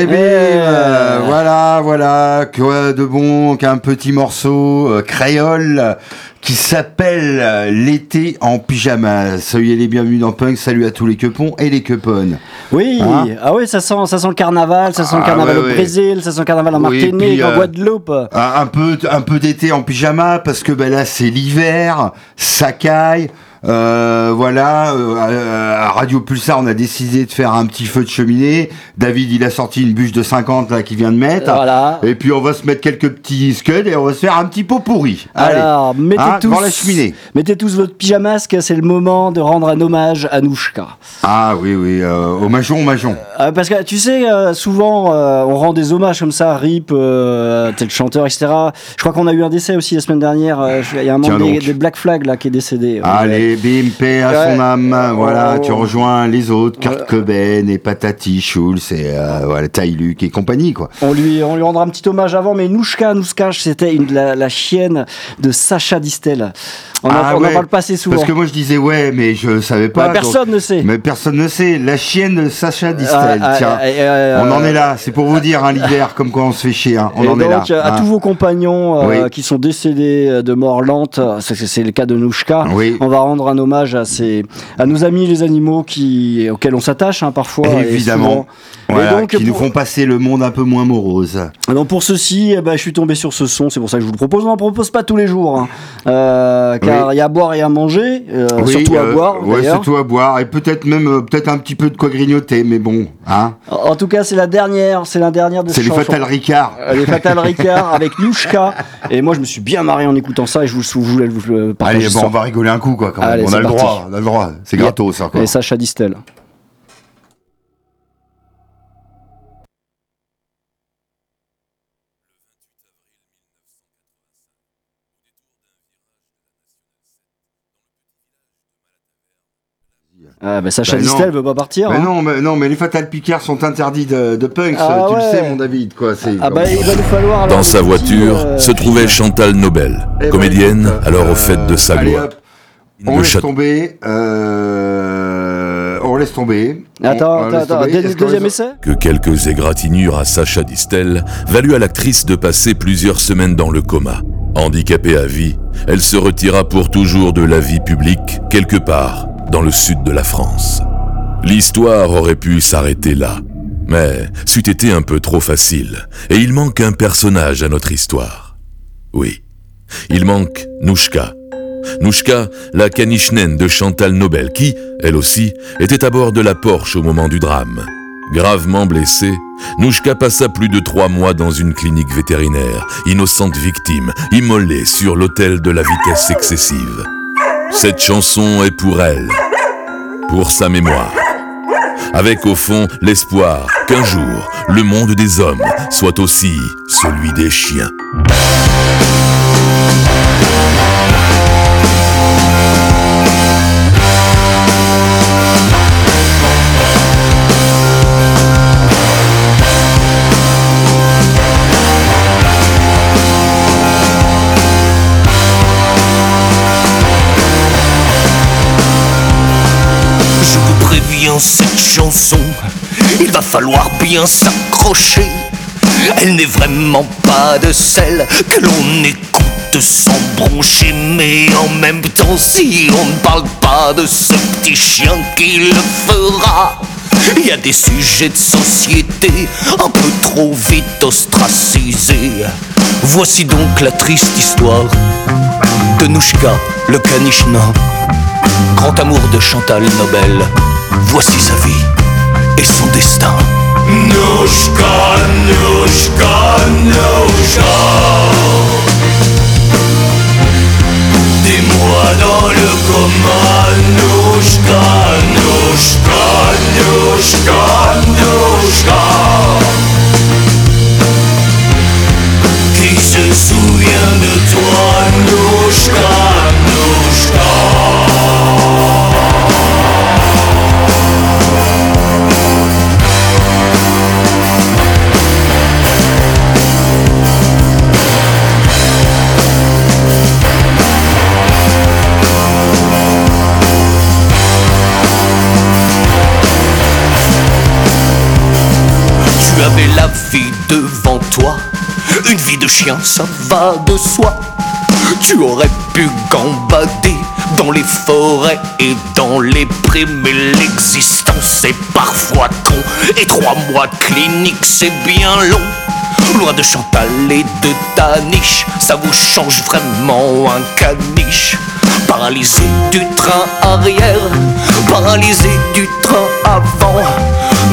Eh bien, euh, voilà, voilà, quoi de bon qu'un petit morceau euh, créole qui s'appelle euh, L'été en pyjama. Soyez les bienvenus dans Punk. Salut à tous les quepons et les queponnes. Oui, Hein ah oui, ça sent, ça sent le carnaval, ça sent le Ah, carnaval ouais, au ouais. Brésil, ça sent le carnaval en Oui, Martinique, puis, en euh, Guadeloupe. Un, un peu, un peu d'été en pyjama parce que ben là c'est l'hiver, ça caille. Euh, voilà, euh, à- Radio Pulsar, on a décidé de faire un petit feu de cheminée. David, il a sorti une bûche de 50 là qu'il vient de mettre. Voilà. Et puis on va se mettre quelques petits scuds et on va se faire un petit pot pourri. Allez. Alors, mettez Hein, tous, la cheminée. mettez tous votre pyjamasque, c'est le moment de rendre un hommage à Nouchka. Ah oui, oui, euh, majon, au majon. Euh, parce que tu sais, souvent on rend des hommages comme ça, Rip, tel chanteur, etc. Je crois qu'on a eu un décès aussi la semaine dernière. Il y a un membre des, des Black Flag là qui est décédé. Euh, Allez, bim, paix à Ouais. son âme. Voilà, Oh. tu rejoins les autres, Kurt. Cobain et Patati, Schulz et euh, voilà, Ty Luke et compagnie, quoi. On lui, on lui rendra un petit hommage avant, mais Nouchka, Nouchka, c'était la, la chienne de Sacha Distel. On Ah n'en ouais, parle pas assez souvent. Parce que moi je disais ouais, mais je savais pas. Ouais, personne ne sait. Mais personne ne sait. La chienne de Sacha Distel. Ah, tiens, ah, on en est là. C'est pour vous dire, hein, l'hiver, comme quoi on se fait chier. hein. On et en est là. à hein. tous vos compagnons euh, Oui. qui sont décédés euh, de mort lente, euh, c'est c'est le cas de Nouchka, Oui. on va rendre un hommage à, ces, à nos amis les animaux qui, auxquels on s'attache hein, parfois. Évidemment. Et Voilà, donc, qui nous font passer le monde un peu moins morose. Donc pour ceci, eh ben, je suis tombé sur ce son, c'est pour ça que je vous le propose. On n'en propose pas tous les jours, hein. Euh, car il Oui. y a à boire et à manger, euh, Oui, surtout à euh, boire. Ouais, surtout à boire. Et peut-être même, peut-être un petit peu de quoi grignoter, mais bon, hein. En en tout cas, c'est la dernière, c'est la dernière de C'est ces le chansons. Fatal Ricard. Les Fatal Ricard avec Nouchka. Et moi, je me suis bien marré en écoutant ça et je vous, je voulais vous le partager. Allez, bon, on va rigoler un coup, quoi, quand même. Allez, on a le droit, on a le droit. C'est gratos, ça, quoi. Et Sacha Distel. Ah, bah, Sacha Bah, non. Distel veut pas partir. Mais hein. non, mais non, mais les Fatal Picards sont interdits de, de punk, Ah tu ouais. le sais, mon David, quoi. C'est Ah bah il va nous falloir. Dans sa voiture euh, se trouvait Chantal Nobel, Eh ben, comédienne alors euh, au fait de sa allez, gloire. On laisse tomber. Euh, on laisse tomber. Attends, On- on attends, laisse tomber. Deuxième essai que quelques égratignures à Sacha Distel valut à l'actrice de passer plusieurs semaines dans le coma. Handicapée à vie, elle se retira pour toujours de la vie publique, quelque part dans le sud de la France. L'histoire aurait pu s'arrêter là, mais c'eût été un peu trop facile, et il manque un personnage à notre histoire. Oui, il manque Nouchka. Nouchka, la caniche naine de Chantal Nobel, qui, elle aussi, était à bord de la Porsche au moment du drame. Gravement blessée, Nouchka passa plus de trois mois dans une clinique vétérinaire, innocente victime, immolée sur l'autel de la vitesse excessive. Cette chanson est pour elle, pour sa mémoire. Avec au fond l'espoir qu'un jour, le monde des hommes soit aussi celui des chiens. Cette chanson, il va falloir bien s'accrocher. Elle n'est vraiment pas de celle que l'on écoute sans broncher, mais en même temps, si on ne parle pas de ce petit chien qui le fera, il y a des sujets de société un peu trop vite ostracisés. Voici donc la triste histoire de Nouchka, le caniche nain. Grand amour de Chantal Nobel, voici sa vie et son destin. Nouchka, Nouchka, Nouchka. Dis-moi dans le coma, Nouchka, Nouchka, Nouchka, Nouchka. Qui se souvient de toi, Nouchka. Devant toi. Une vie de chien, ça va de soi. Tu aurais pu gambader dans les forêts et dans les prés, mais l'existence est parfois con. Et trois mois de clinique, c'est bien long. Loin de Chantal et de ta niche, ça vous change vraiment un caniche. Paralysé du train arrière, paralysé du train avant.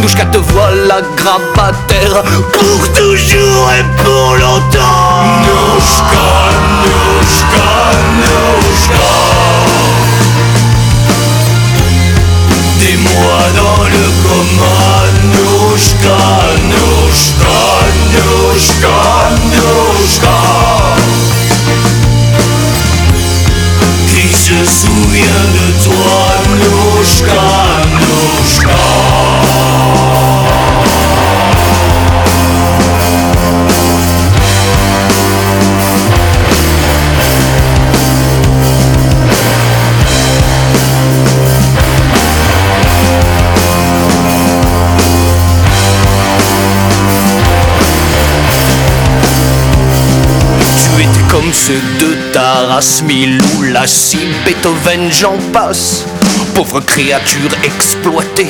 Nouchka te voilà grabataire pour toujours et pour longtemps. Nouchka, Nouchka, Nouchka. Dis-moi dans le coma, Nouchka, Milou, Lassie, Beethoven, j'en passe. Pauvre créature exploitée,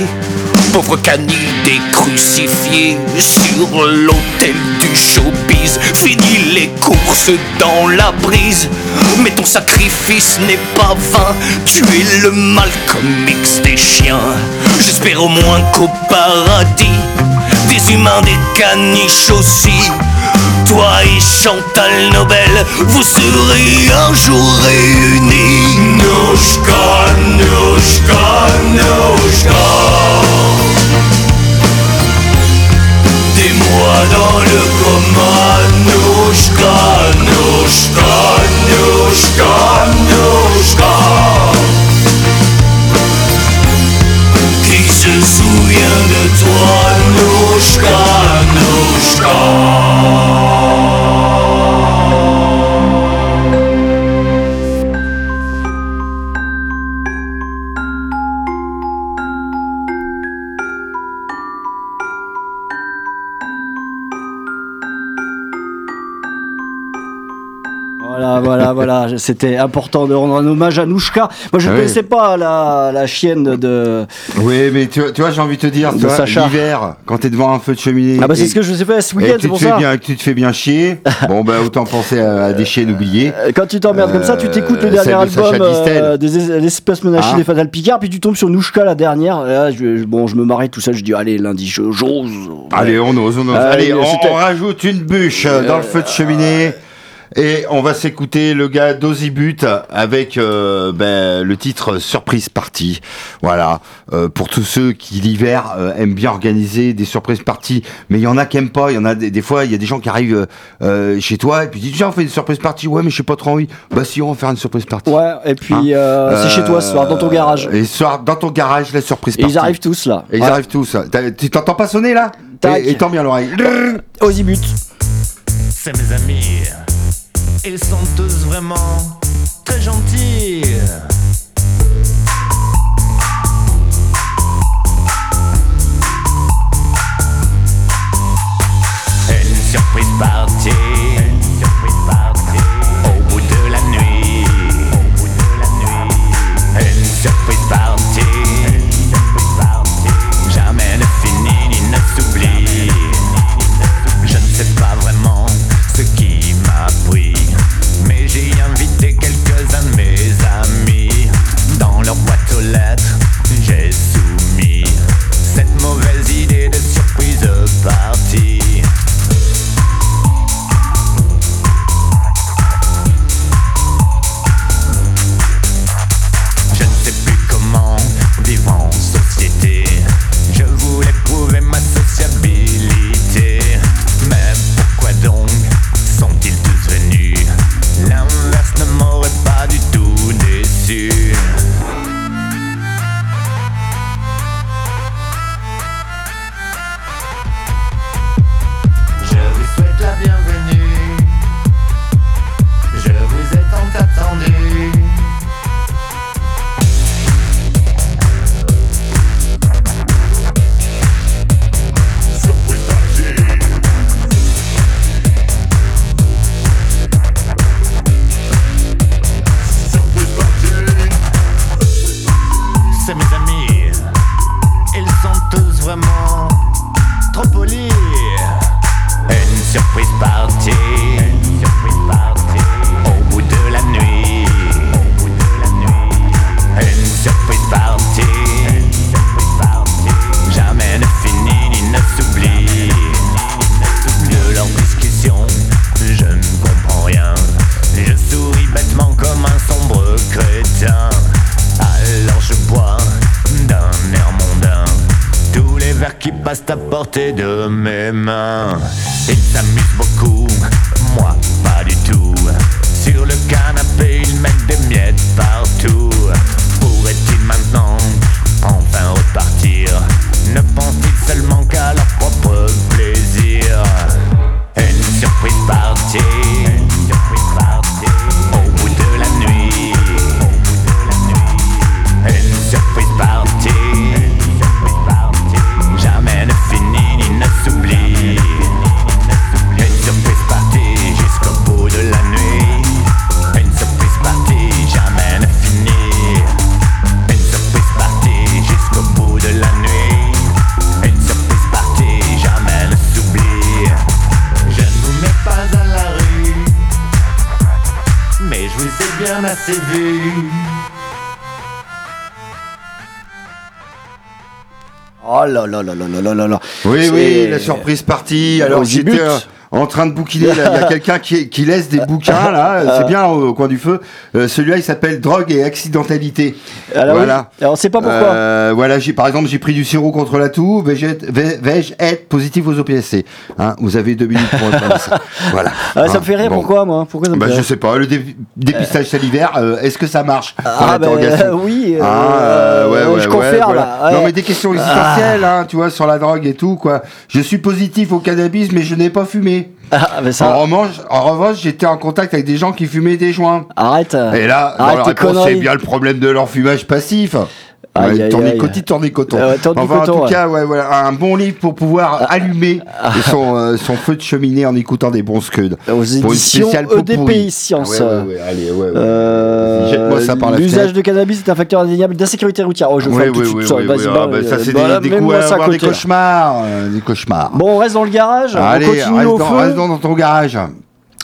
pauvre canidé crucifié sur l'autel du showbiz. Fini les courses dans la brise, mais ton sacrifice n'est pas vain. Tu es le Malcolm X des chiens. J'espère au moins qu'au paradis, des humains, des caniches aussi. Toi et Chantal Nobel, vous serez un jour réunis. Nouchka, Nouchka, Nouchka. Dis-moi dans le coma, Nouchka, Nouchka, Nouchka, Nouchka. Qui se de toi, Nouchka, Voilà, voilà, voilà. C'était important de rendre un hommage à Nouchka. Moi, je ne Ah oui. connaissais pas la, la chienne de. Oui, mais tu, tu vois, j'ai envie de te dire, l'hiver, quand t'es devant un feu de cheminée. Ah, bah, c'est ce que je sais pas ce week-end, c'est tu pour te fais ça. bien, tu te fais bien chier. bon, bah, autant penser à, à des chiennes oubliées. Euh, Quand tu t'emmerdes comme ça, tu t'écoutes le Euh, dernier de album euh, des l'espèce monachie Hein des Fatal Picard, puis tu tombes sur Nouchka la dernière. Là, je, bon, je me marrais tout ça. Je dis allez lundi, j'ose. Allez, on ose, on ose. Ah, Allez, on, rajoute une bûche euh, dans le feu de cheminée. Et on va s'écouter le gars d'Ozibut avec euh, ben, le titre Surprise Party. Voilà, Euh, pour tous ceux qui l'hiver euh, aiment bien organiser des surprises parties, mais il y en a qui aiment pas. Il y en a des, des fois, il y a des gens qui arrivent euh, euh, chez toi et puis ils disent tiens on fait une surprise party. Ouais, mais je sais pas trop envie. Bah si on va faire une surprise party. Ouais, et puis Hein euh, c'est chez toi ce soir, dans ton garage. Et ce soir dans ton garage la surprise Et party. ils arrivent tous là. Et ils Ouais. arrivent tous. Tu t'entends pas sonner là? Tac. Et, et tends bien l'oreille. Aux Ibut. C'est mes amis. Ils sont tous vraiment très gentils. Une surprise partie. j'ai soumis cette mauvaise idée de surprise partie. Oui, oui, la surprise partie. Alors, c'était un, en train de bouquiner. Il y a quelqu'un qui, qui laisse des bouquins, là. C'est bien au, coin du feu. Euh, Celui-là, il s'appelle Drogue et accidentalité. Alors, oui. voilà. Alors, on sait pas pourquoi. Euh, voilà, j'ai par exemple j'ai pris du sirop contre la toux. Vais-je être, positif aux OPSC hein, Vous avez deux minutes pour répondre à ça. Voilà. Ah, ça Hein, me fait rire, bon. pourquoi moi? Pourquoi ça me Bah, je sais pas. Le dé- dépistage salivaire, euh, est-ce que ça marche Ah, bah, oui, Ah, ouais, ouais, je ouais, confère voilà. là. Non mais des questions existentielles, hein, tu vois, sur la drogue et tout quoi. Je suis positif au cannabis, mais je n'ai pas fumé. Ah, mais En revanche, en revanche, j'étais en contact avec des gens qui fumaient des joints. arrête. Et là, dans Arrête la réponse, c'est bien le problème de leur fumage passif. Aïe, Ouais, aïe, tournicotis, aïe. tournicoton. Euh, ouais, Enfin, en tout ouais. cas, ouais, voilà, un bon livre pour pouvoir allumer son, euh, son feu de cheminée en écoutant des bons scuds. Aux éditions EDPI pourri. Science. Ah ouais, ouais, ouais, ouais, ouais. Euh, Jette-moi ça par la L'usage de cannabis est un facteur indéniable d'insécurité routière. Oh, je Oui, fais tout de oui, suite oui, ça. ah, bah, ça, euh, c'est bah, des, coups, ça des cauchemars. euh, des cauchemars. Bon, on reste dans le garage. Allez, on continue reste, au dans, feu. reste dans ton garage.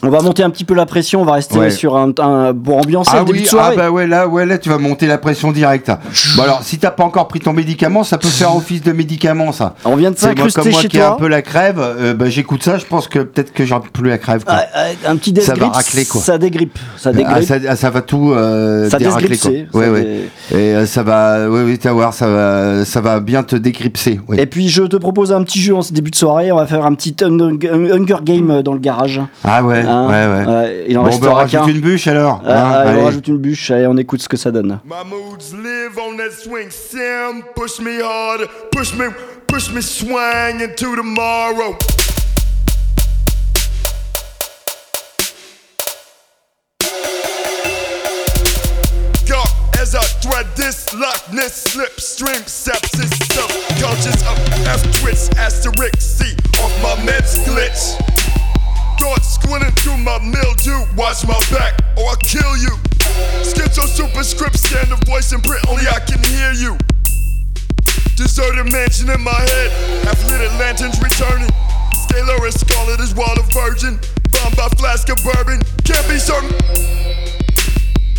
On va monter un petit peu la pression. On va rester Ouais. sur un, un pour ambiancer Ah oui, ah bah ouais, là, ouais, là, tu vas monter la pression directe. Bon alors, si t'as pas encore pris ton médicament, ça peut faire office de médicament, ça. On vient de C'est moi, comme s'incruster moi chez qui ai un peu la crève, euh, bah, j'écoute ça, je pense que peut-être que j'aurai plus la crève. quoi. Ah, ah, un petit Ça va racler, quoi. Ça dégrippe. Ça Ah, dégrippe. ça, ah, ça va tout euh, Ça déracler, désgripser, quoi. Ouais, ça ouais. dé- Et euh, ça va, oui, oui, tu vas voir, ça va, ça va bien te dégripser. oui. Et puis je te propose un petit jeu en ce début de soirée. On va faire un petit un- un Hunger Game dans le garage. Ah ouais, Hein, ouais, ouais. ouais, il en bon, bah, restera rajoute qu'un. une bûche alors. Ah, hein, en allez. rajoute une bûche. Allez, on écoute ce que ça donne. My moods live on that swing. Sam, push me harder, push me, push me swing into tomorrow. As I thread this lockness, slipstream, sepsis, subconscious of F twitch, asterisk, C off my meds glitch. Thoughts squinting through my mildew. Watch my back, or I'll kill you. Schizo superscript, scan the voice and print, only I can hear you. Deserted mansion in my head, half lit lanterns returning. Scalar and scarlet is wild a virgin. Bombed by flask of bourbon, can't be certain.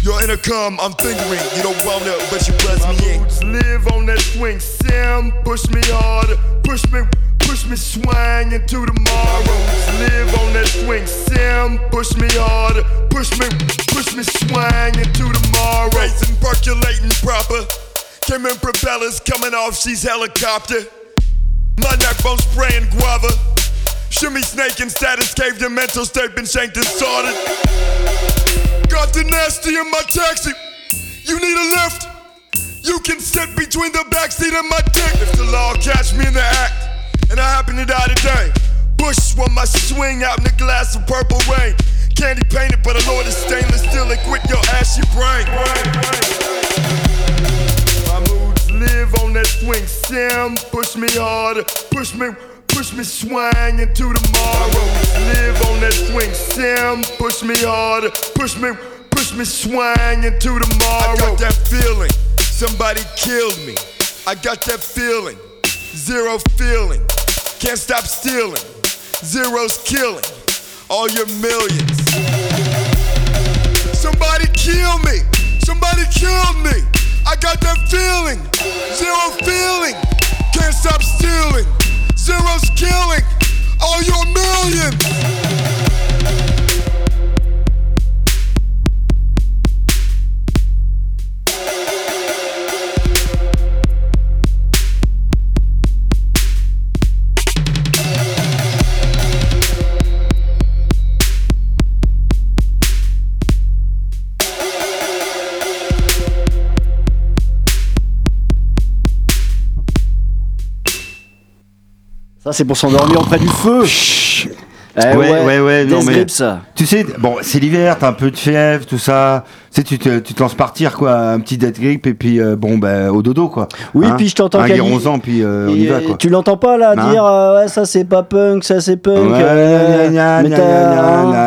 Your intercom, I'm fingering. You don't want it, but you buzz me in. live on that swing. Sam, push me harder. Push me, push me swing into tomorrow. Live on that swing. Sam, push me harder. Push me, push me swing into tomorrow. Racing, percolating proper. Came in propellers coming off, she's helicopter. My neck bone spraying guava. Shimmy snake and status cave, the mental state been shanked and sorted. Got the nasty in my taxi. You need a lift. You can sit between the backseat and my dick. If the law catch me in the act, and I happen to die today. Bush when my swing out in a glass of purple rain. Candy painted, but a Lord is stainless steel and quit your ashy brain. My moods live on that swing. Sam, push me harder, push me, push me swing into tomorrow. Live on that swing. Sam, push me harder, push me, push me swing into tomorrow. I got that feeling, somebody killed me. I got that feeling, zero feeling, can't stop stealing. Zero's killing all your millions. Somebody kill me. Somebody killed me. I got that feeling. Zero feeling. Can't stop stealing. Zero's killing all your millions. Ça, c'est pour s'endormir auprès du feu. Eh Ouais, ouais, ouais, non, mais- Grips. Tu sais, bon, c'est l'hiver, t'as un peu de fièvre, tout ça. Tu sais, tu te, tu te lances partir, quoi, un petit dead grip, et puis, euh, bon, bah, au dodo, quoi. Oui, puis je t'entends Un qu'elle- guéronzan, puis euh, on y Et, va, quoi. Tu l'entends pas là Hein dire euh, ouais ça c'est pas punk, ça c'est punk. Hein,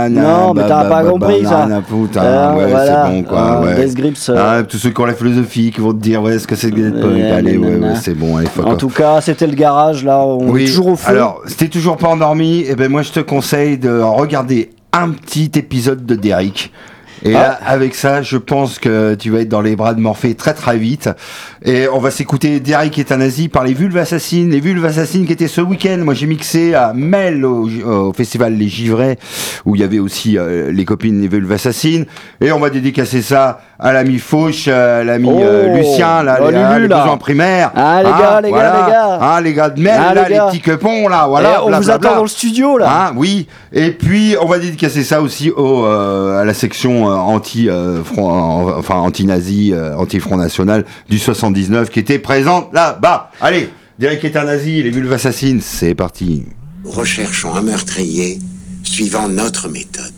non, mais bah, t'as bah, pas bah, compris ça. putain, Ah, ouais, c'est bon, quoi. Death Grips, euh, Ah, tous ceux qui ont la philosophie, qui vont te dire, ouais, ce que c'est dead punk. Allez, ouais, ouais, c'est bon, allez, fuck En tout cas, c'était le garage là. On est toujours au feu. Alors, si t'es toujours pas endormi, eh ben moi je te conseille de regarder un petit épisode de Derrick. Et là, avec ça, je pense que tu vas être dans les bras de Morphée très très vite. Et on va s'écouter un nazi par les Vulves Assassines. Les Vulves Assassines qui étaient ce week-end. Moi, j'ai mixé à Mel au, au festival Les Givrets, où il y avait aussi euh, les copines des Vulves Assassines. Et on va dédicacer ça à l'ami Fauche, à l'ami euh, Oh, Lucien, là, oh, les, hein, Lulu, les là. besoins primaires. Ah, les Hein, gars, les gars, les gars. Hein, les gars de Mel, Ah, là, les les, petits quepons, là, voilà. Eh, on vous blablabla. attend dans le studio là. Hein, oui. Et puis on va dédicacer ça aussi au, euh, à la section euh, anti euh, front, euh, enfin anti-nazi, euh, anti-front national du 79 qui était présente là-bas. Allez, Derek est un nazi, les vulves assassines, c'est parti. Recherchons un meurtrier suivant notre méthode.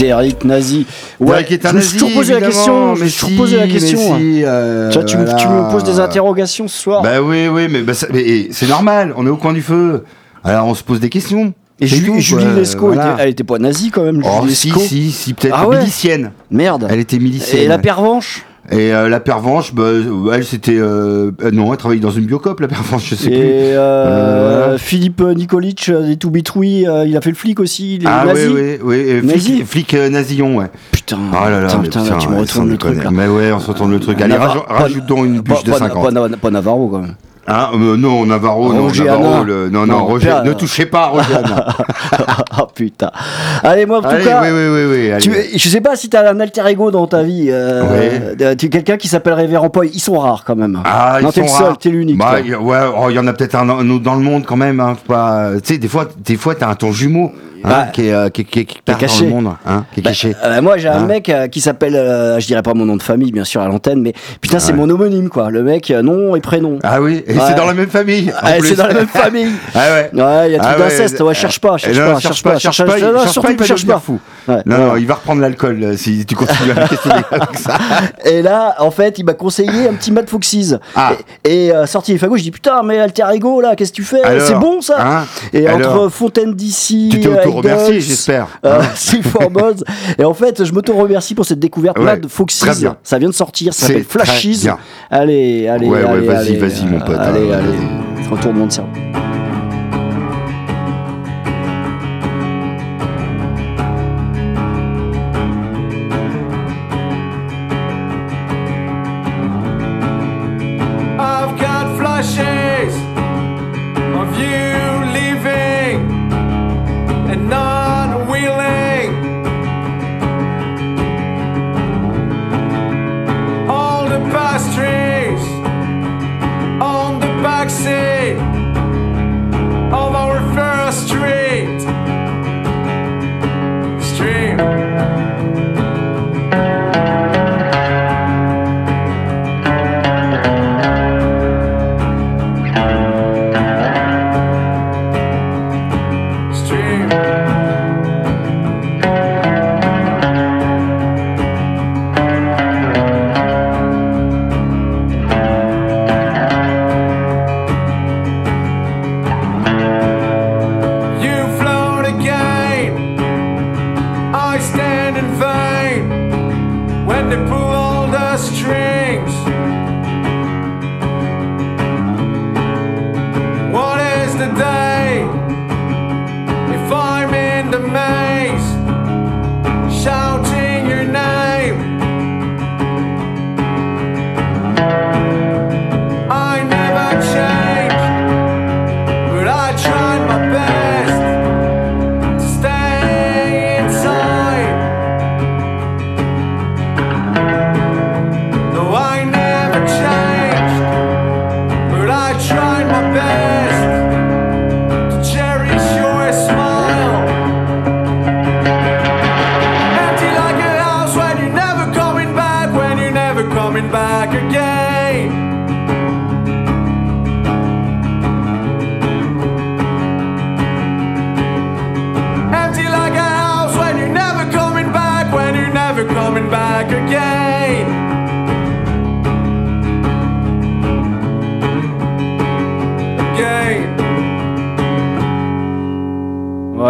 Derrick nazi. Est un je me suis nazi, toujours posé la évidemment, question. Je me mais suis toujours si, posé la mais question. si, euh, Tu vois, tu, me- voilà. tu me poses des interrogations ce soir. Bah oui, oui, mais, bah, ça- mais, et c'est normal, on est au coin du feu. Alors on se pose des questions. Et C'est tout, Julie quoi, Lescaut, voilà. était- elle était pas nazie quand même. Oh Julie si, Lescaut. si, si, peut-être Ah ouais milicienne. Merde. Elle était milicienne. Et la ouais. pervenche Et euh, la pervenche, bah, elle c'était... Euh, euh, non, elle travaillait dans une biocop, la pervenche, je sais Et plus. euh, Euh, voilà. Philippe Nikolic euh, des To Be True, euh, il a fait le flic aussi. Il est Ah nazi. oui, oui, oui. Nazi Flic, flic nazillon, ouais. Putain, Oh là là, putain, putain, putain, tu me retournes le truc là. Mais ouais, on se retourne le truc. Allez, donc une bûche de pas- 50. Pas, pas Navarro quand même. Hein, euh, non, Navarro, non, Navarro, le- non, Non, non, Roger, ne touchez pas à Roger oh putain. Allez, moi en tout Allez, cas. oui, oui, oui, oui, allez. Tu, je sais pas si t'as un alter ego dans ta vie. Euh, Ouais. tu quelqu'un qui s'appelle Révérend Paul. Ils sont rares quand même. Ah, non, ils t'es le seul, rares. t'es l'unique. Bah, ouais, oh, il y en a peut-être un, un autre dans le monde quand même. Hein, pas, tu sais, des fois, des fois, t'as un ton jumeau hein, Bah, qui est, euh, qui, qui, qui, part caché. dans le monde, hein, qui est Bah, caché. euh, moi j'ai un Hein mec euh, qui s'appelle, euh, je dirais pas mon nom de famille bien sûr à l'antenne, mais putain c'est Ouais. mon homonyme quoi. Le mec euh, nom et prénom. Ah oui, et Ouais. c'est dans la même famille. plus. c'est dans la même famille. Ah ouais. Ouais, il y a tout Ah ouais, d'inceste. Ouais, cherche pas, cherche Eh pas, cherche pas, cherche cherche pas, cherche surtout pas, il va cherche pas. fou. Non, non, il va reprendre l'alcool si tu continues avec ça. Et là, en fait, il m'a conseillé un petit Mad Foxes. Ah. Et, sorti les fagots, je dis putain, mais Alter Ego là, qu'est-ce que tu fais? C'est bon ça? hein? Et entre Fontaine d'ici, Idols, j'espère. Euh, for Mods. Et en fait, je m'auto-remercie pour cette découverte Ouais, Mad Foxes. très bien. Ça vient de sortir, ça s'appelle bien. Allez, allez, Ouais, ouais, allez, vas-y, allez, vas-y, mon pote, Allez, hein, allez. Retournement de cerveau.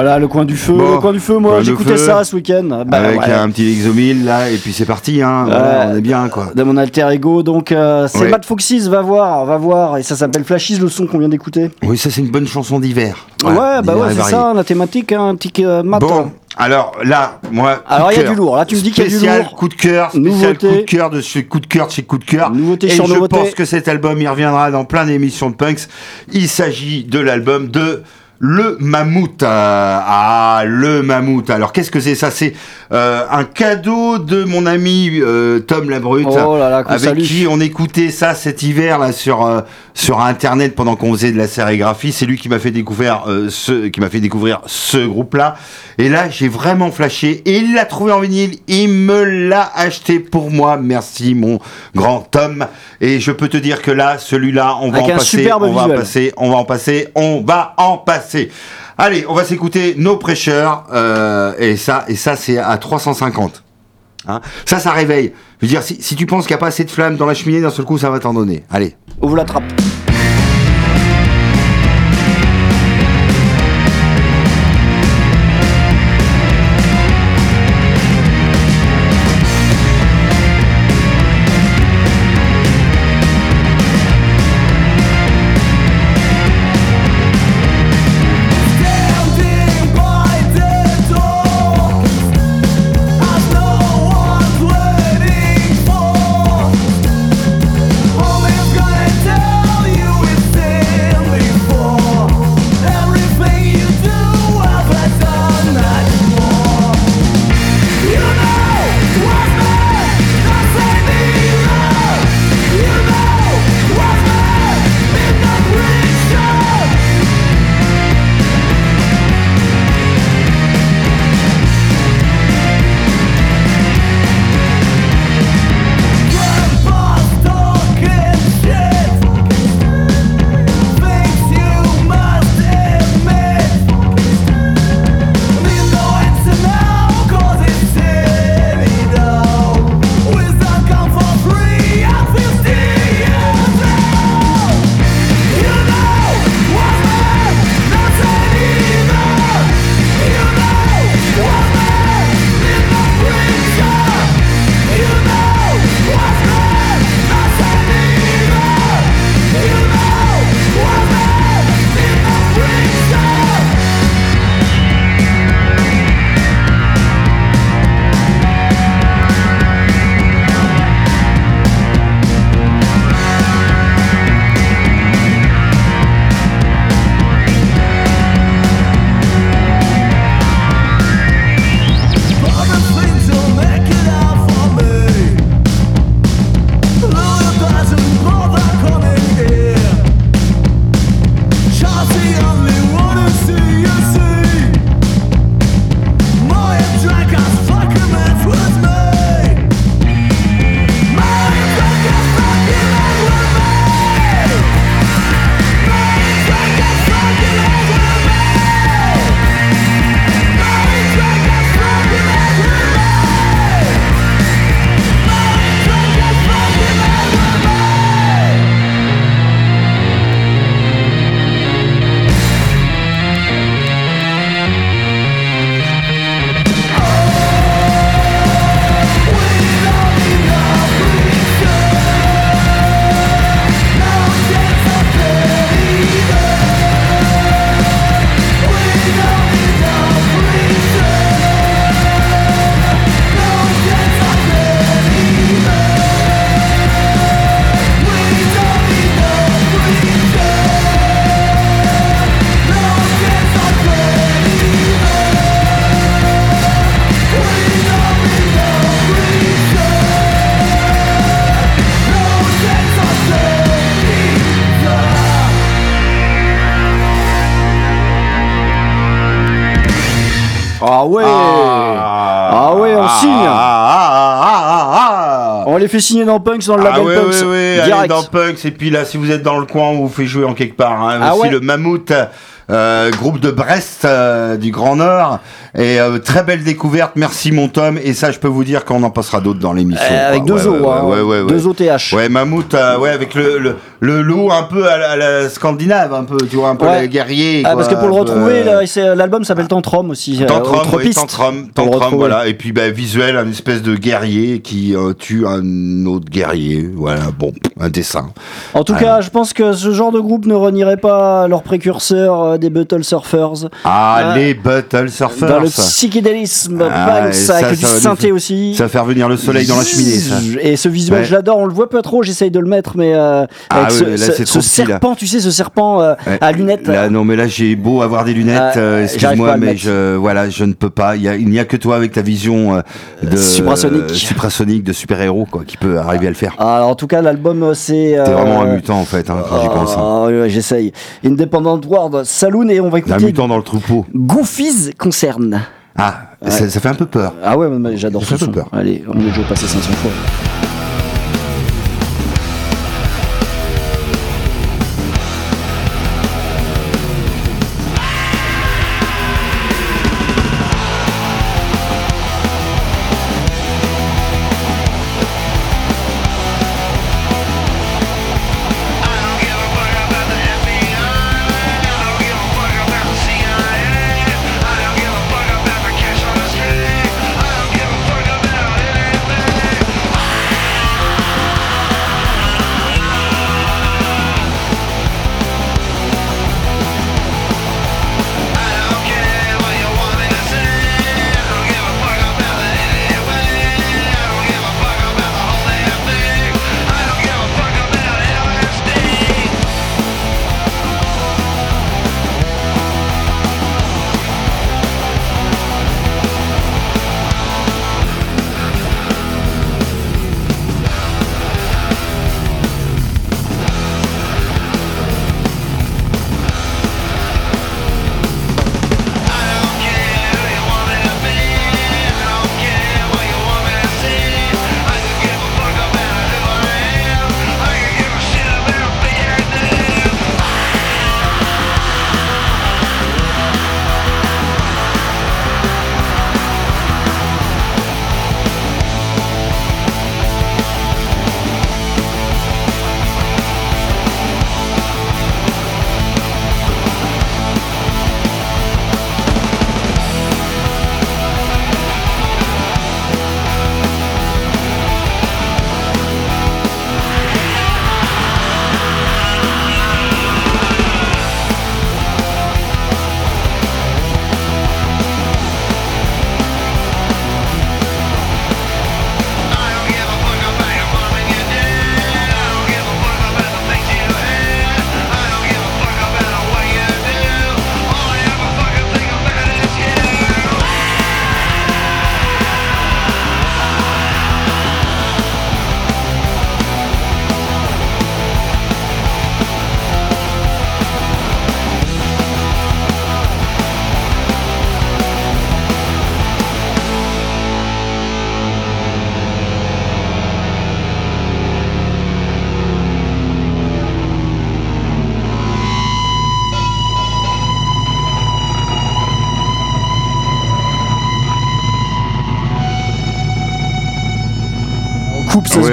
Voilà, le coin du feu. Bon, le coin du feu, moi, j'écoutais ça ce week-end. Bah, Avec ouais. un petit Exomil là, et puis c'est parti, hein. Voilà, on est bien quoi. de mon alter ego. Donc, euh, c'est. Mad Foxes, va voir, va voir. Et ça s'appelle Flashes, le son qu'on vient d'écouter. Oui, ça c'est une bonne chanson d'hiver. Ouais, bah ouais, c'est ça, la thématique, hein, un petit euh, mat. Bon, alors là, moi. Alors, il y a du lourd. Là, tu me dis qu'il y a du lourd. coup de cœur, spécial Nouveauté. coup de cœur de chez coup de cœur de chez coup de cœur. Nouveauté Et sur je nouveauté. pense que cet album, il reviendra dans plein d'émissions de punks. Il s'agit de l'album de Le Mammouth. Euh, ah, Le Mammouth. Alors, qu'est-ce que c'est ça? C'est euh, un cadeau de mon ami euh, Tom Labrute. Oh là là, avec qui on écoutait ça cet hiver là sur euh, sur internet pendant qu'on faisait de la sérigraphie. C'est lui qui m'a fait découvrir euh, ce qui m'a fait découvrir ce groupe là. Et là, j'ai vraiment flashé et il l'a trouvé en vinyle. Il me l'a acheté pour moi. Merci mon grand Tom. Et je peux te dire que là, celui-là, on va Avec en passer, on va en passer, on va en passer, on va en passer. Allez, on va s'écouter No Pressure euh, et ça et ça c'est à 350. Hein ça, ça réveille. Je veux dire, si, si tu penses qu'il n'y a pas assez de flammes dans la cheminée, d'un seul coup, ça va t'en donner. Allez. Ouvre la trappe. Fait signer dans Punks, dans le Ah label ouais, Punks. ouais, ouais, allez direct. dans Punks et puis là si vous êtes dans le coin on vous fait jouer en quelque part hein. Ah le Mammouth euh, groupe de Brest euh, du Grand Nord et euh, très belle découverte merci mon Tom et ça je peux vous dire qu'on en passera d'autres dans l'émission avec quoi. deux Ouais, O, ouais, hein. ouais, ouais, ouais. deux OTH. Ouais, Mammouth, ouais, avec le, le, le lot un peu à la, à la scandinave, un peu, tu vois, un peu Ouais. les guerriers. Ah, quoi, parce que pour le retrouver, l'album s'appelle Tantrum aussi. Tantrum, oui. Tantrum, Tantrum, voilà. Et puis, bah, visuel, un espèce de guerrier qui tue un autre guerrier. Voilà, bon, un dessin. En tout cas, je pense que ce genre de groupe ne renierait pas leur précurseur des Battle Surfers. Ah, Ah. les Battle Surfers. Dans le psychédélisme, Ah, ça, avec du nous synthé aussi. Ça va faire venir le soleil dans la cheminée, ça. Et ce visuel, Ouais. je l'adore. On le voit pas trop, j'essaye de le mettre, mais euh, Ah avec oui, ce, là, ce- c'est ce serpent, tu sais, ce serpent euh, Ouais. à lunettes. Là, non, mais là, j'ai beau avoir des lunettes, Ah, euh, excuse-moi, mais je, voilà, je ne peux pas. Il a- n'y a, que toi avec ta vision euh, de Suprasonique. suprasonique, de super-héros, quoi, qui peut arriver à le faire. Alors, en tout cas, l'album, euh, c'est. T'es euh, vraiment un mutant, en fait, hein, quand j'y pense. hein. ah, ouais, ouais, j'essaye. Independent World Saloon et on va Un écouter mutant dans le troupeau. Goofy's Concern. Ah, Ouais. ça, ça fait un peu peur. Ah ouais, j'adore Ça ce fait son. peur. Allez, on est déjà passé 500 fois. Ça se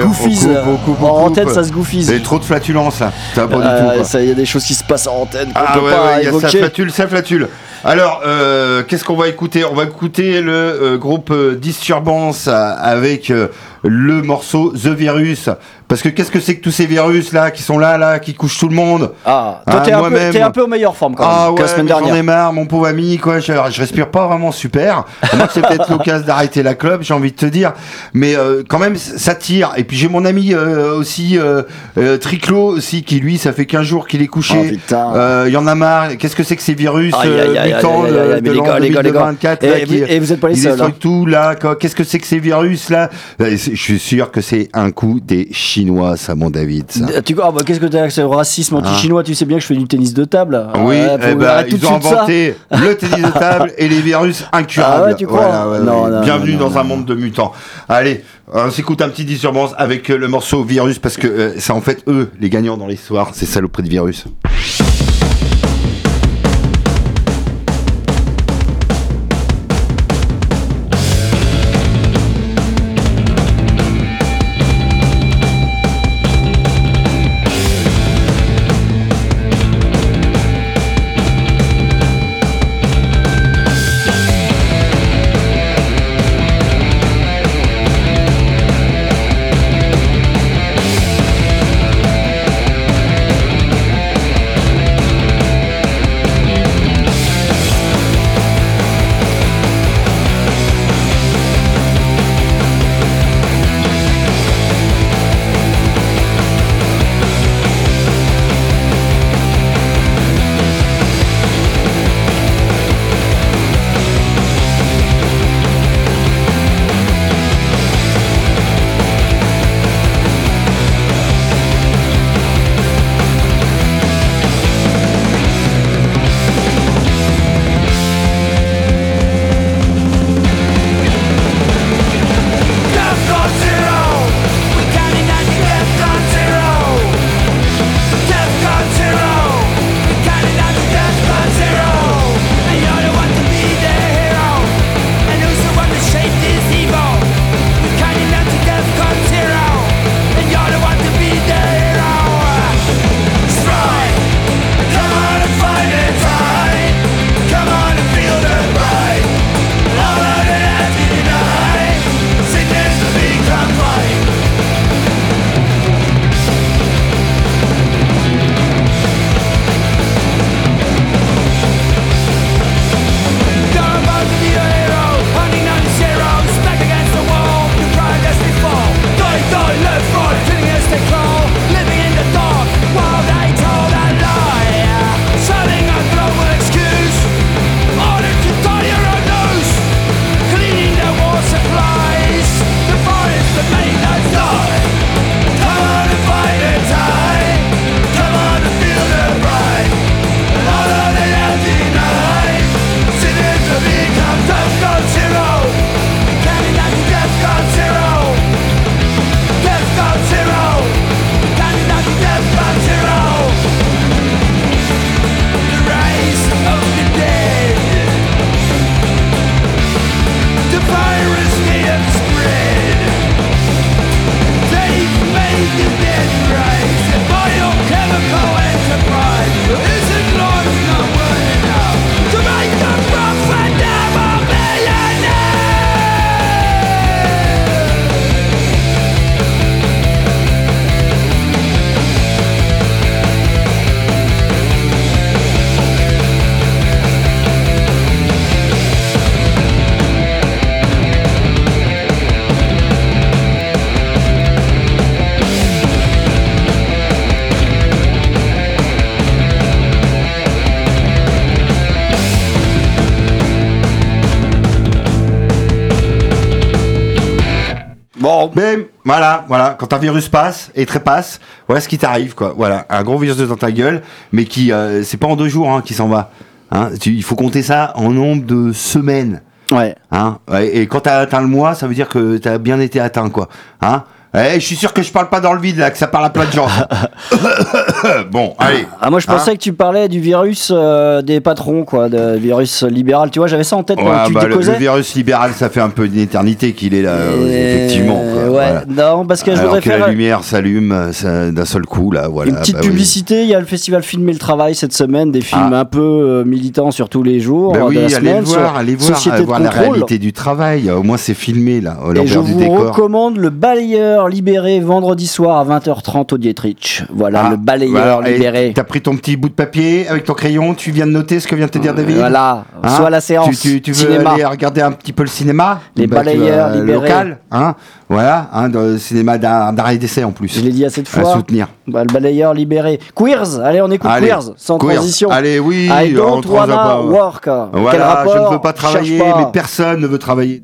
on en antenne, ça se y a trop de flatulence là. Ça va pas Euh, du tout. quoi. ça, il y a des choses qui se passent en antenne Ah peut ouais, pas ouais, il y a ça évoquer. flatule, ça flatule. Alors, euh, qu'est-ce qu'on va écouter? On va écouter le euh, groupe euh, Disturbance euh, avec euh, le morceau The Virus. Parce que qu'est-ce que c'est que tous ces virus là qui sont là, là, qui couchent tout le monde? Ah, toi, Ah, t'es un, peu- moi-même. t'es un peu en meilleure forme quand même Ah ouais, la j'en ai marre, mon pauvre ami, quoi. Je, je respire pas vraiment super. Moi, c'est peut-être l'occasion d'arrêter la club, j'ai envie de te dire. Mais euh, quand même, ça tire. Et puis j'ai mon ami euh, aussi, euh, euh, Triclo aussi, qui lui, ça fait 15 jours qu'il est couché. Oh, putain. Euh, Il y en a marre. Qu'est-ce que c'est que ces virus euh, mutants de, l'an gars, les gars, les gars. 2024 Et là, vous- êtes pas les seuls, détruisent hein. tout là. Qu'est-ce que c'est que ces virus là? C'est- je suis sûr que c'est un coup des Chinois, ça, mon David. Ça. Euh, Tu, ah bah, Qu'est-ce que t'as avec ce racisme anti-chinois Tu sais bien que je fais du tennis de table. Ah. Oui, eh ben, ils ont inventé le tennis de table et les virus incurables. Ah ouais, tu crois ouais, Non, ouais. non, Bienvenue non, dans un monde de mutants. Allez, on s'écoute un petit disturbance avec euh, le morceau virus parce que euh, c'est en fait eux les gagnants dans l'histoire, ces saloperies de virus. Quand un virus passe et trépasse, voilà ce qui t'arrive, quoi. Voilà, un gros virus dans ta gueule, mais qui, euh, c'est pas en deux jours hein, qui s'en va. Hein. Tu- il faut compter ça en nombre de semaines. Ouais. Hein. Ouais, et quand t'as atteint le mois, ça veut dire que t'as bien été atteint, quoi. Hein. Eh, je suis sûr que je parle pas dans le vide là, que ça parle à plein de gens. bon, allez. Ah, moi, je Hein pensais que tu parlais du virus euh, des patrons, quoi, de virus libéral. Tu vois, j'avais ça en tête Ouais, que tu bah, le, virus libéral, ça fait un peu d'une éternité qu'il est là, euh, Et- effectivement. quoi, Ouais, voilà. non, parce que je Alors voudrais que faire la lumière s'allume euh, d'un seul coup, là, voilà. une petite bah publicité. Il y a le festival Filmer le Travail cette semaine, des films Ah. un peu euh, militants sur tous les jours Bah euh, oui, de la allez semaine. le voir, sur allez voir, voir la réalité du travail. Au moins, c'est filmé, là, Et je du vous décor. recommande le balayeur libéré vendredi soir à 20h30 au Dietrich. Voilà, Ah, le balayeur voilà, libéré. T'as pris ton petit bout de papier avec ton crayon, tu viens de noter ce que vient de te dire David Voilà, Hein soit la séance Tu, tu- tu veux cinéma. aller regarder un petit peu le cinéma Les Bah, vas, balayeurs euh, libérés. Local, hein Voilà, hein, dans le cinéma et d'essai en plus. Je l'ai dit assez de À fois. soutenir. Bah, le balayeur libéré. Queers, allez, on écoute Allez, Queers, sans Queers. transition. Allez, oui, I on don't wanna work. Quel Voilà, rapport je ne veux pas travailler, pas. mais personne ne veut travailler.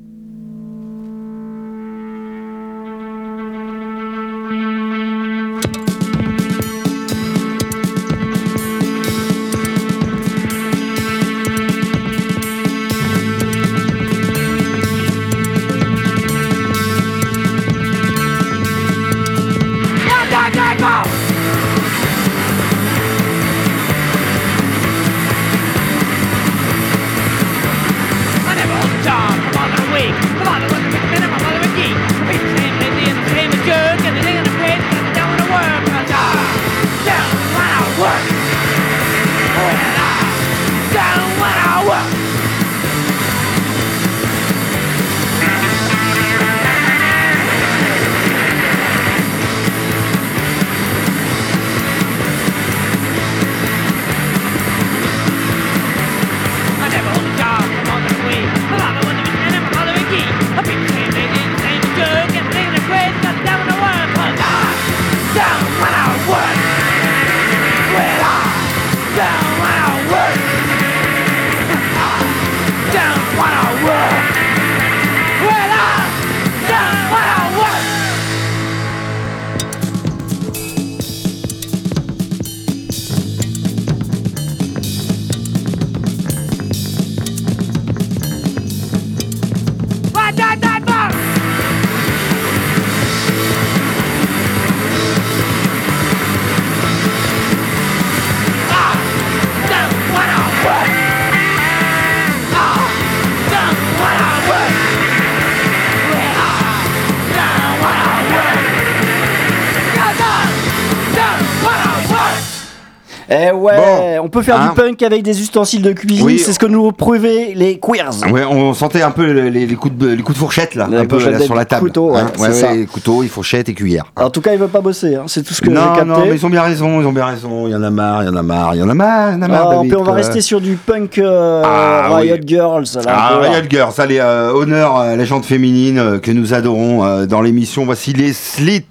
Eh ouais, Bon, on peut faire hein. du punk avec des ustensiles de cuisine, Oui. c'est ce que nous prouvaient les queers. Ouais, on sentait un peu les, les coups, de, les coups de fourchette là, Les un peu là, sur la table. couteaux, ouais, Hein, c'est ça. couteaux, et fourchettes et cuillères. En tout cas, ils veulent pas bosser, hein, c'est tout ce que j'ai capté. non, mais ils ont bien raison, ils ont bien raison. Il y en a marre, il y en a marre, il y en a marre, il y en a marre. Ah, David, puis on va quoi. rester sur du punk euh, Ah, Riot oui. Girls. Là, Ah, là. Riot Girls, allez, euh, honneur à la gente féminine euh, que nous adorons dans l'émission. Voici les Slits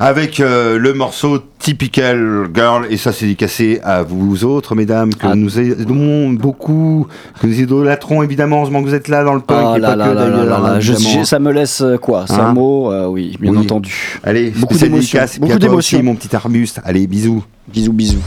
avec euh, le morceau Typical Girl. Et ça, c'est dédicacé à vous autres, mesdames, que Ah. nous aidons beaucoup, que nous idolâtrons évidemment. Heureusement que vous êtes là dans le punk Ah et là pas là que là là d'ailleurs. ça me laisse euh, quoi? C'est Hein? un mot euh, Oui, bien Oui. entendu. Allez, Beaucoup d'émotions, beaucoup d'émotions. mon petit arbuste. Allez, bisous. Bisous, bisous.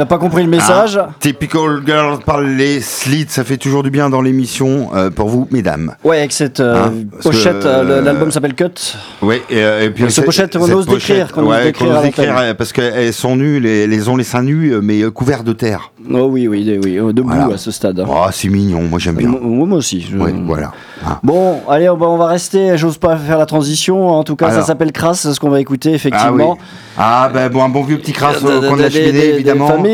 N'as pas compris le message. Ah, Typical Girl par les slits, ça fait toujours du bien dans l'émission euh, pour vous, mesdames. Ouais, avec cette euh, Hein, pochette, euh, l'album s'appelle Cut. Oui, et, et puis Avec cette pochette, on cette ose décrire, qu'on ouais, qu'on à ose décrire, parce qu'elles sont nues, les, les ont les seins nus, mais couverts de terre. Oh oui, oui, oui, oui, euh, debout Voilà. à ce stade. Oh, c'est mignon, moi j'aime bien. Moi, moi aussi. je- Ouais, voilà. Ah. Bon, allez, on va, on va rester. J'ose pas faire la transition. En tout cas, ça s'appelle Crass, c'est ce qu'on va écouter Ah oui. effectivement. Ah ben bon, un bon vieux petit crasse coin de la des-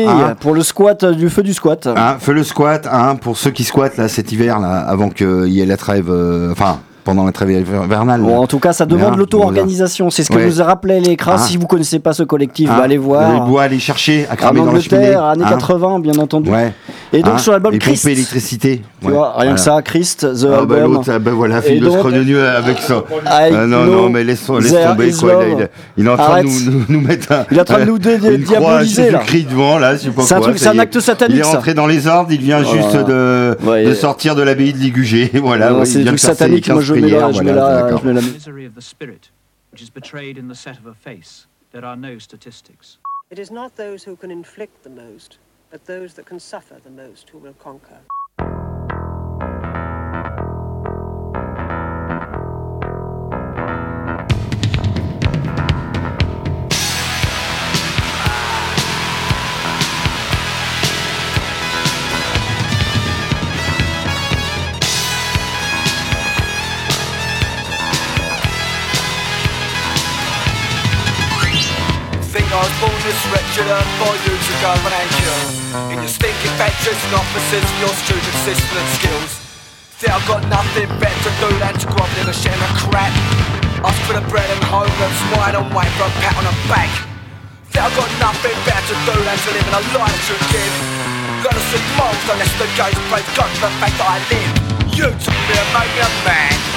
hein. pour le squat, euh, du feu du squat. Hein, fais le squat, hein, pour ceux qui squattent là cet hiver là, avant qu'il y ait la trêve, euh, enfin pendant la trêve hivernale. Bon, en tout cas, ça demande l'auto-organisation. C'est ce que Ouais. nous a rappelé les Crass. Ah. Si vous connaissez pas ce collectif, Hein, bah, allez Le voir. bois, aller chercher, à En cramer dans cheminée. Angleterre, années hein. 80, bien entendu. Ouais. Et donc Hein, sur l'album Christ, pomper l'électricité. tu vois, rien que ça, Christ, The Ah bah Album. l'autre, ah bah voilà, Et donc- scrogneux avec ça. Ah non, non, mais laisse, laisse tomber quoi. love. il, il est en train de nous, nous, nous mettre un, Il est en train de nous dé- une diaboliser, là. Jésus-Christ devant, là, je sais pas C'est un quoi, c'est acte satanique, Il est rentré dans les ordres, il vient Voilà. juste de, Ouais. de sortir de l'abbaye de Ligugé. Voilà, ouais, c'est du satanique, moi 15 je mets là, je mets voilà, là, je mets la- misery of the spirit, which is betrayed in the set of a face. There are no statistics. It is not those who can inflict the most, but those that can suffer the most who will conquer. For you to go and anchor In your stinking factories and offices your stupid system and skills. Think I've got nothing better to do than to grovel in a shell of crap. Ask for the bread and home and swine and wait for a pat on the back. Think I've got nothing better to do than to live in a lie to give. To see morals unless the gates play gun to the fact that I live. You took me and made me a man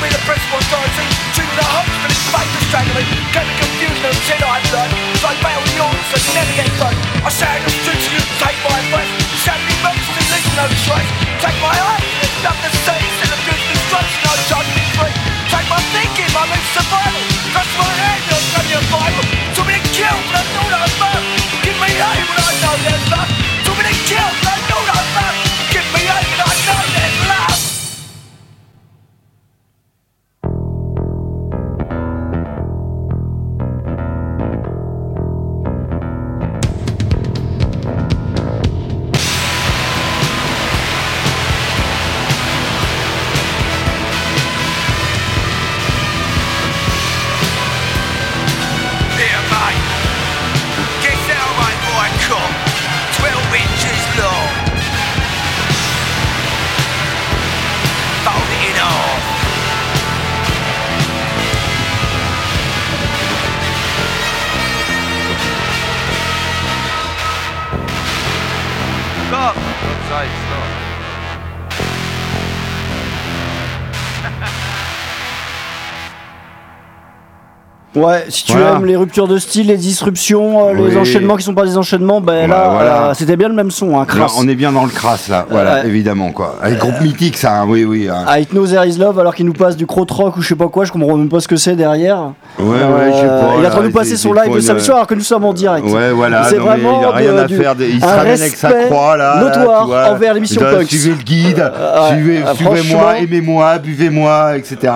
with the principal authority Treat the hope for this strangle me Gave me and shit I've learned. So I bail the orders and get burned I shout the streets you take my breath. You shout me mercy leave no trace Take my eyes, there's nothing to of good destruction, no judgment free. Take my thinking, my mood survival. Crush my head, me a Bible. Told me to kill, but I Give me aim when I know there's love Told me to kill, but I know that Ouais, si tu Voilà. aimes les ruptures de style, les disruptions, euh, les Oui. enchaînements qui sont pas des enchaînements, ben là, voilà. euh, c'était bien le même son, hein, Là, crasse. on est bien dans le crasse là, voilà, évidemment quoi. Avec groupe mythique ça, hein, oui oui. hein. I Know There Is Love alors qu'il nous passe du crotrock ou je sais pas quoi, je comprends même pas ce que c'est derrière. Ouais, ouais, je sais Euh, pas, Il est en train de nous passer son live de samedi soir alors que nous sommes en direct. Ouais, voilà, C'est vraiment il a rien de- à faire. il se ramène avec sa croix là. notoire envers l'émission Punks. Suivez le guide, suivez-moi, aimez-moi, buvez-moi, etc.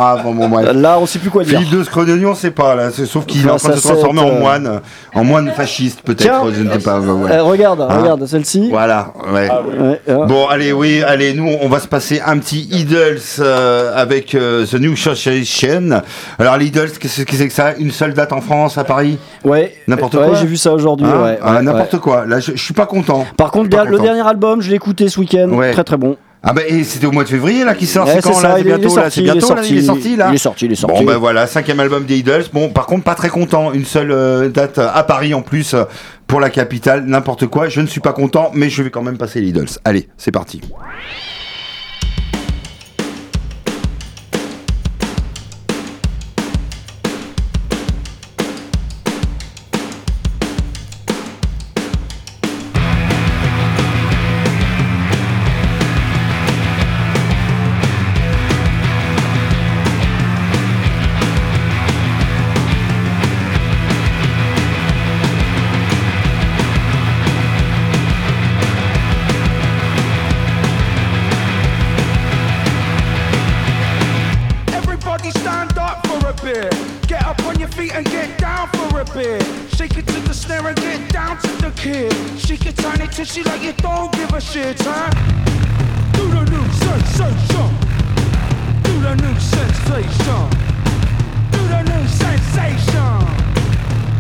Là, on sait plus quoi dire. Philippe de Scrognonion, c'est pas là, sauf qu'il est en train de se transformer en euh, moine, en moine fasciste Tiens. peut-être, je ne sais pas. ouais. Euh, regarde, Hein regarde celle-ci. Voilà, ouais. Ouais, euh, Bon, allez, oui, allez, nous, on va se passer un petit Idols euh, avec euh, The New Sensation. Alors, l'Idols, qu'est-ce que c'est que ça? Une seule date en France, à Paris? Ouais, N'importe ouais, quoi? j'ai vu ça aujourd'hui. Hein? ouais, Ah, ouais, N'importe ouais. quoi. Là, je, je suis pas content. Par contre, le content. dernier album, je l'ai écouté ce week-end, Ouais. très très bon. Ah bah et c'était au mois de février là qui sort, Ouais, c'est quand là? il bientôt là, c'est il est bientôt là, il est sorti, là? il est sorti, il est sorti. Bon ben voilà, cinquième album des Idols. Bon par contre pas très content, une seule euh, date à Paris en plus euh, pour la capitale, n'importe quoi. Je ne suis pas content, mais je vais quand même passer les Idols. Allez, c'est parti. Down for a bit. Shake it to the snare and get down to the kid. Shake it tiny tissue like you don't give a shit, huh? Do the new sensation. Do the new sensation. Do the new sensation.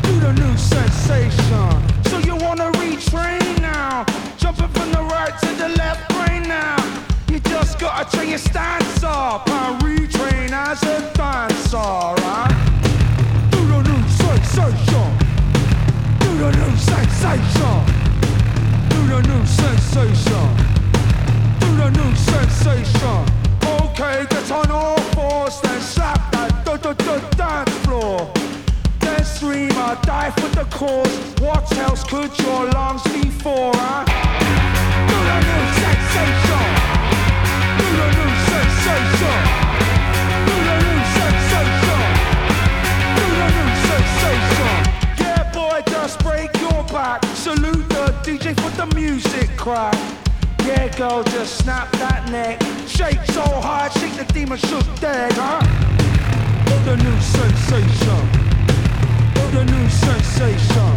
Do the new sensation. So you wanna retrain now? Jumping from the right to the left brain now. You just gotta train your stance up and retrain as a dancer, right? Sensation. Do the new sensation. Do the new sensation. Do the new sensation. Okay, get on all fours, then slap that du- du- du- dance floor. Then scream, I die for the cause. What else could your lungs be for, huh? Do the new sensation. Do the new sensation. Just break your back. Salute the DJ for the music crack. Yeah, girl, just snap that neck. Shake so hard, shake the demon shook dead, huh? The new sensation. The new sensation.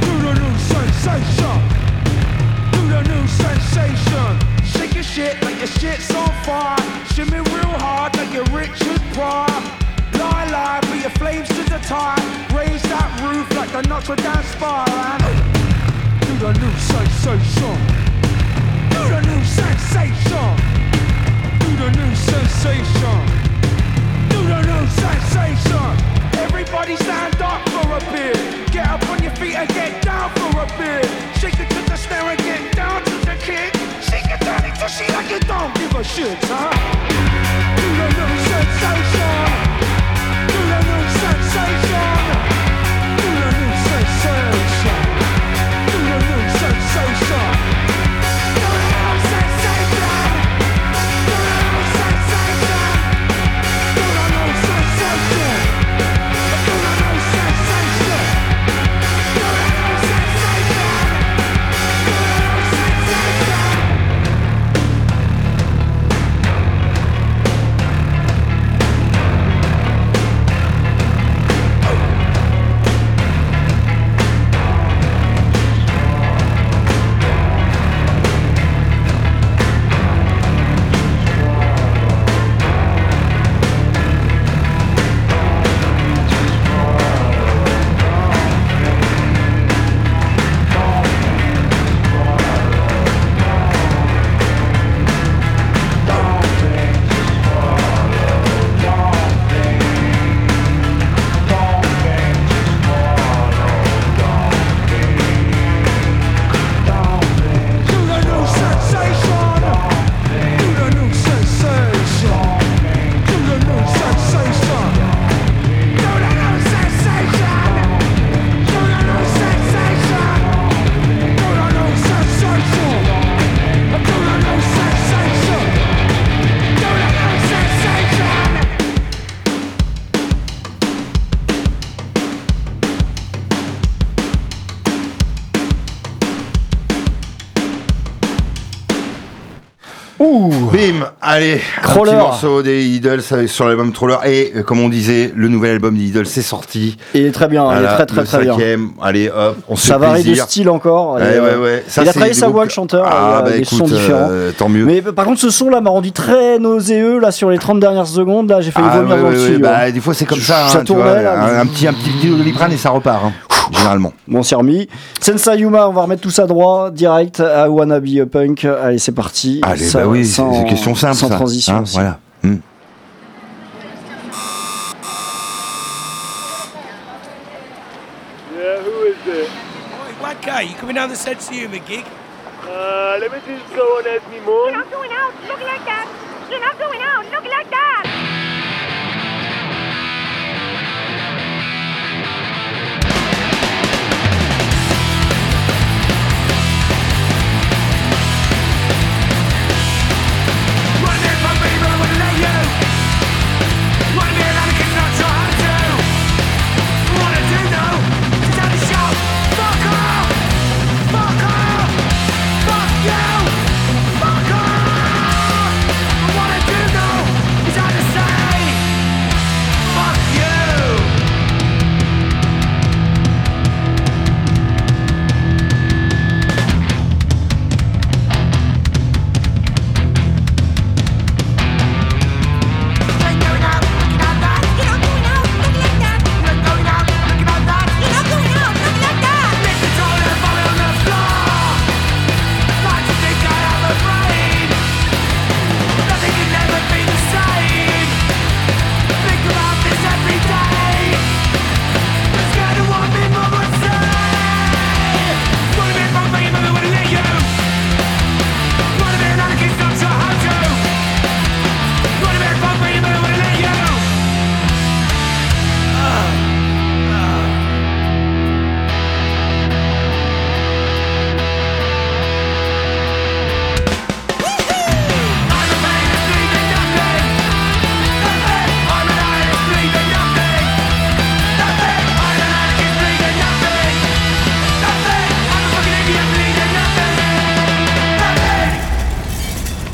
Do the new sensation. Do the new sensation. Shake your shit like your shit's on fire. Shimmy real hard like you're Richard Pryor. Lie, lie, put your flames to the. Raise that roof like the Notre Dame and Do the new sensation. Do the new sensation. Do the new sensation. Do the new sensation. Everybody stand up for a bit. Get up on your feet and get down for a bit. Shake it to the snare and get down to the kick. Shake it down into shit like you don't give a shit, huh? Do the new sensation. Bim, allez, un Crawler. petit morceau des Idols avec- sur l'album Troller. Et euh, comme on disait, le nouvel album des Idols c'est sorti. Il est très bien, il est très très très bien. cinquième. Allez, hop, on se Ça fait varie de style encore. Ouais, et, euh, ouais, ouais. Ça, il a travaillé sa voix, le chanteur. Ah, il y a bah des écoute, sons différents. euh, tant mieux. Mais par contre, ce son là m'a rendu très nauséeux là sur les 30 dernières secondes. Là, j'ai failli Ah, vomir dans le studio. bah, des fois c'est comme ça, Ça hein, tu tournait, vois, là, un, mais- un petit un petit petit doliprane et ça repart. hein. Généralement. Bon, c'est remis. Sensei Yuma, on va remettre tout ça droit, direct à Wanna Be a Punk. Allez, c'est parti. Allez, Ça- bah oui, c'est une question simple. Sans ça, transition. hein, voilà. Hmm. Yeah, who is it? You coming down the Sense Humor gig? Uh, let me just go and ask me more. You're not going out. Look like that. You're not going out. Look like that.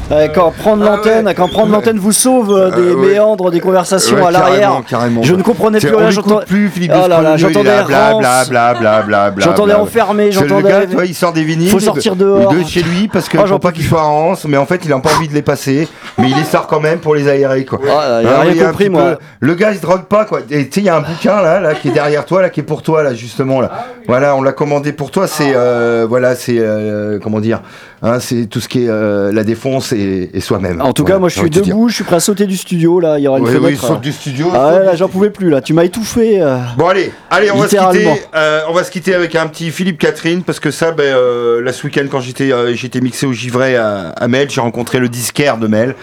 Ouais, quand prendre l'antenne, quand prendre l'antenne vous sauve euh, des Euh, ouais. méandres, des conversations Ouais, à l'arrière. carrément, carrément. Je ne comprenais plus rien. j'entends- plus, Philippe Oh là là, Descrogneux, il est j'entendais là, bla, Rance. bla, bla, bla, bla, bla, J'entendais enfermé, j'entendais- il sort des vinyles. Faut sortir dehors. De chez lui parce que pour j'en pas qu'il soit à Rance, mais en fait, il a pas envie de les passer. Mais il les sort quand même pour les aérer, quoi. là, il a rien compris, moi. peu. Le gars, il se drogue pas, quoi. Et tu sais, il y a un bouquin là, là, qui est derrière toi, là, qui est pour toi, là, justement, là. Voilà, on l'a commandé pour toi. C'est, euh, voilà, c'est, euh, comment dire, hein, c'est tout ce qui est euh, la défense et, et soi-même. En tout cas, moi je suis debout, je suis prêt à sauter du studio là. Il y aura une Oui, fenêtre. oui, saute euh. du studio, Ah ouais, là j'en pouvais plus là. Tu m'as étouffé. euh. Bon allez, allez, on va se quitter. euh, on va se quitter avec un petit Philippe Catherine parce que ça, ben, euh, là ce week-end quand j'étais euh, j'étais mixé au Givray à, à Mel, j'ai rencontré le disquaire de Mel.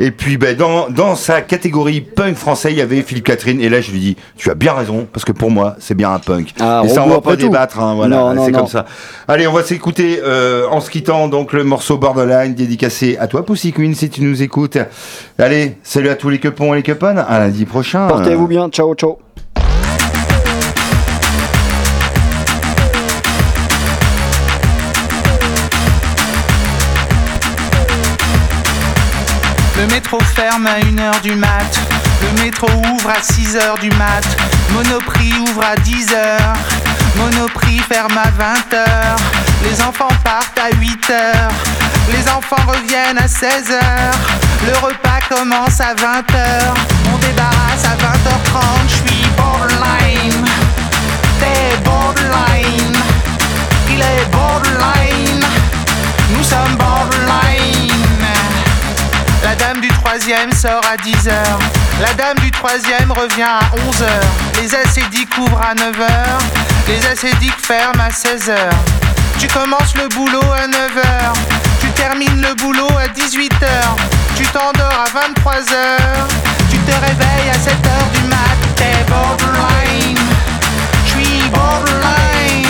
Et puis ben dans dans sa catégorie punk français, il y avait Philippe Catherine. Et là je lui dis, tu as bien raison parce que pour moi c'est bien un punk. Ah, et ça on va pas tout. débattre, hein, voilà, c'est comme ça. Allez, on va s'écouter euh, en se quittant donc le morceau Borderline dédicacé à toi Pussy Queen si tu nous écoutes. Allez, salut à tous les cupons et les cupones. À lundi prochain. Portez-vous bien. Ciao, ciao. Le métro ferme à 1h du mat. Le métro ouvre à 6h du mat. Monoprix ouvre à 10h. Monoprix ferme à 20h. Les enfants partent à 8h. Les enfants reviennent à 16h. Le repas commence à 20h. On débarrasse à 20h30. Je suis borderline. T'es borderline. Il est borderline. Nous sommes borderline. La dame du troisième sort à 10h. La dame du troisième revient à 11h. Les acédiques ouvrent à 9h. Les acédiques ferment à 16h. Tu commences le boulot à 9h. Tu termines le boulot à 18h. Tu t'endors à 23h. Tu te réveilles à 7h du mat. T'es borderline. Je suis borderline.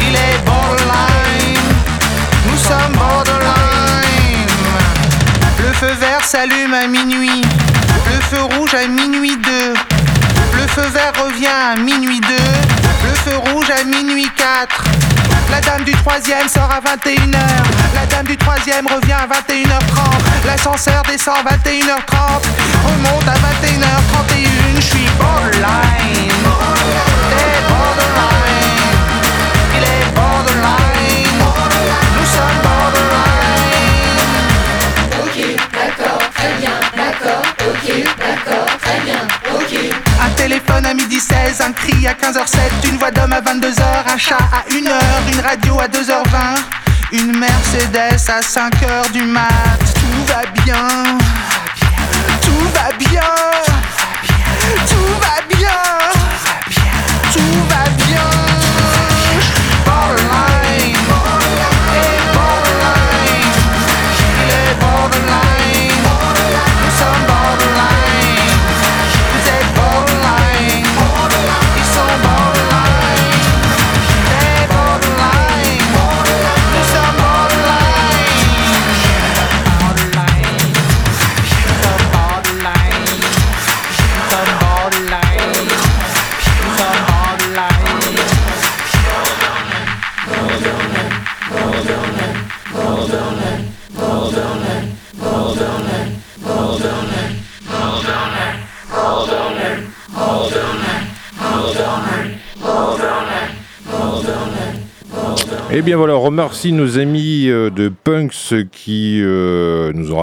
Il est borderline. Nous sommes borderline. Le feu vert s'allume à minuit. Le feu rouge à minuit 2. Le feu vert revient à minuit 2. Rouge à minuit 4. La dame du troisième sort à 21h. La dame du troisième revient à 21h30. L'ascenseur descend à 21h30. Remonte à 21h31. Je suis borderline. Borderline. Un téléphone à midi 16, un cri à 15h07, une voix d'homme à 22h Sacha à 1h, une radio à 2h20, une Mercedes à 5h du mat. Tout va bien, tout va bien, tout va bien, tout va bien. Borderline, bien voilà, remercie nos amis euh, de Punks qui euh, nous ont